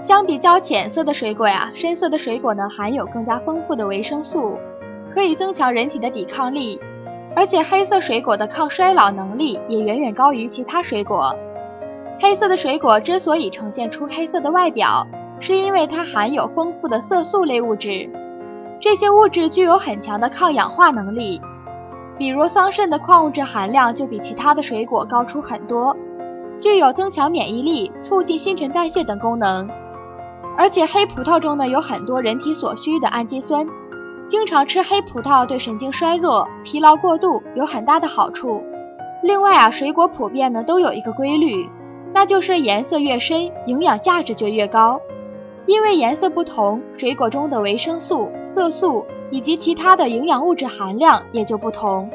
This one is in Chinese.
相比较浅色的水果呀，深色的水果呢含有更加丰富的维生素，可以增强人体的抵抗力。而且黑色水果的抗衰老能力也远远高于其他水果。黑色的水果之所以呈现出黑色的外表，是因为它含有丰富的色素类物质，这些物质具有很强的抗氧化能力。比如桑葚的矿物质含量就比其他的水果高出很多，具有增强免疫力、促进新陈代谢等功能。而且黑葡萄中呢有很多人体所需的氨基酸，经常吃黑葡萄对神经衰弱、疲劳过度有很大的好处。另外啊，水果普遍呢都有一个规律，那就是颜色越深，营养价值就越高。因为颜色不同，水果中的维生素、色素以及其他的营养物质含量也就不同。